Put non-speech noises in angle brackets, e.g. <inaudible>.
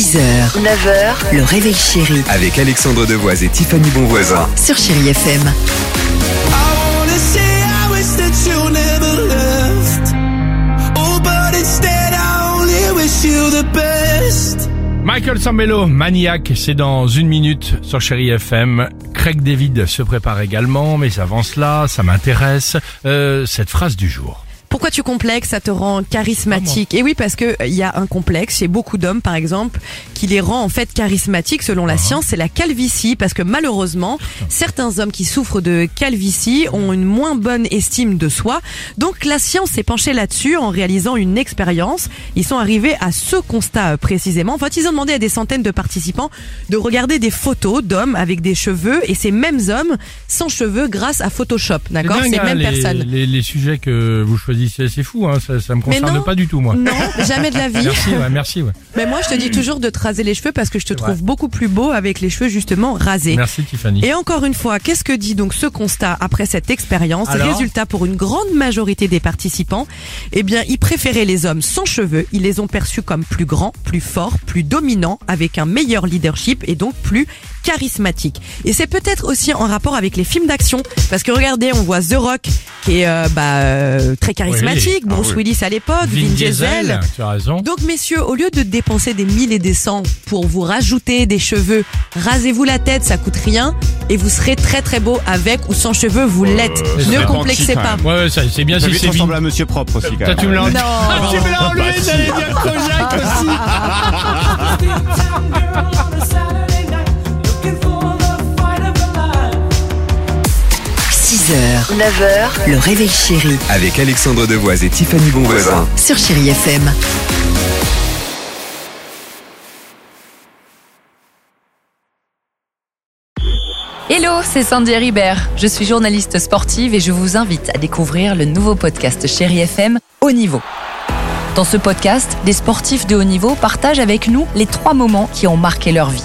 6h, 9h, le réveil chéri Avec Alexandre Devoise et Tiffany Bonvoisin. sur Chérie FM. I wanna say I wish that you never left. Oh, but instead I only wish you the best. Michael Sambello, Maniac, c'est dans une minute sur Chéri FM. Craig David se prépare également, mais avant cela, ça m'intéresse, euh, cette phrase du jour. Pourquoi tu complexes Ça te rend charismatique? Et oui, parce que il y a un complexe chez beaucoup d'hommes, par exemple, qui les rend en fait charismatiques selon la science, c'est la calvitie. Parce que malheureusement, certains hommes qui souffrent de calvitie ont une moins bonne estime de soi. Donc la science s'est penchée là-dessus en réalisant une expérience. Ils sont arrivés à ce constat euh, précisément. En fait, ils ont demandé à des centaines de participants de regarder des photos d'hommes avec des cheveux et ces mêmes hommes sans cheveux grâce à Photoshop. D'accord? Ces hein, mêmes les, personnes. Les, les sujets que vous choisissez, c'est fou, hein, ça, ça me concerne non. pas du tout, moi. Non, jamais de la <laughs> vie. Merci, ouais, merci, ouais. Mais moi, je te dis toujours de te raser les cheveux parce que je te trouve vrai. beaucoup plus beau avec les cheveux justement rasés. Merci Tiffany. Et encore une fois, qu'est-ce que dit donc ce constat après cette expérience Alors Résultat, pour une grande majorité des participants, eh bien, ils préféraient les hommes sans cheveux. Ils les ont perçus comme plus grands, plus forts, plus dominants, avec un meilleur leadership et donc plus charismatiques. Et c'est peut-être aussi en rapport avec les films d'action, parce que regardez, on voit The Rock qui est euh, bah, euh, très charismatique, Oui. Bruce Ah oui. Willis à l'époque, Vin, Vin Diesel. Diesel, tu as raison. Donc messieurs, au lieu de dépenser des mille et des cents pour vous rajouter des cheveux, rasez-vous la tête, ça coûte rien et vous serez très très beau avec ou sans cheveux, vous l'êtes. Euh, ça ne complexez pas. Ouais, ouais, ça, c'est bien T'as si c'est Vin. à Monsieur Propre aussi, quand Toi, même. tu me l'as enlevé. Non. Ah, tu me l'as enlevé, Bah, j'allais dire Kojak aussi. <laughs> 6h, 9h, le réveil chéri Avec Alexandre Devoise et Tiffany Bonvoisin. sur Chérie FM. Hello, c'est Sandy Ribert. Je suis journaliste sportive et je vous invite à découvrir le nouveau podcast Chéri FM Haut Niveau. Dans ce podcast, des sportifs de haut niveau partagent avec nous les trois moments qui ont marqué leur vie.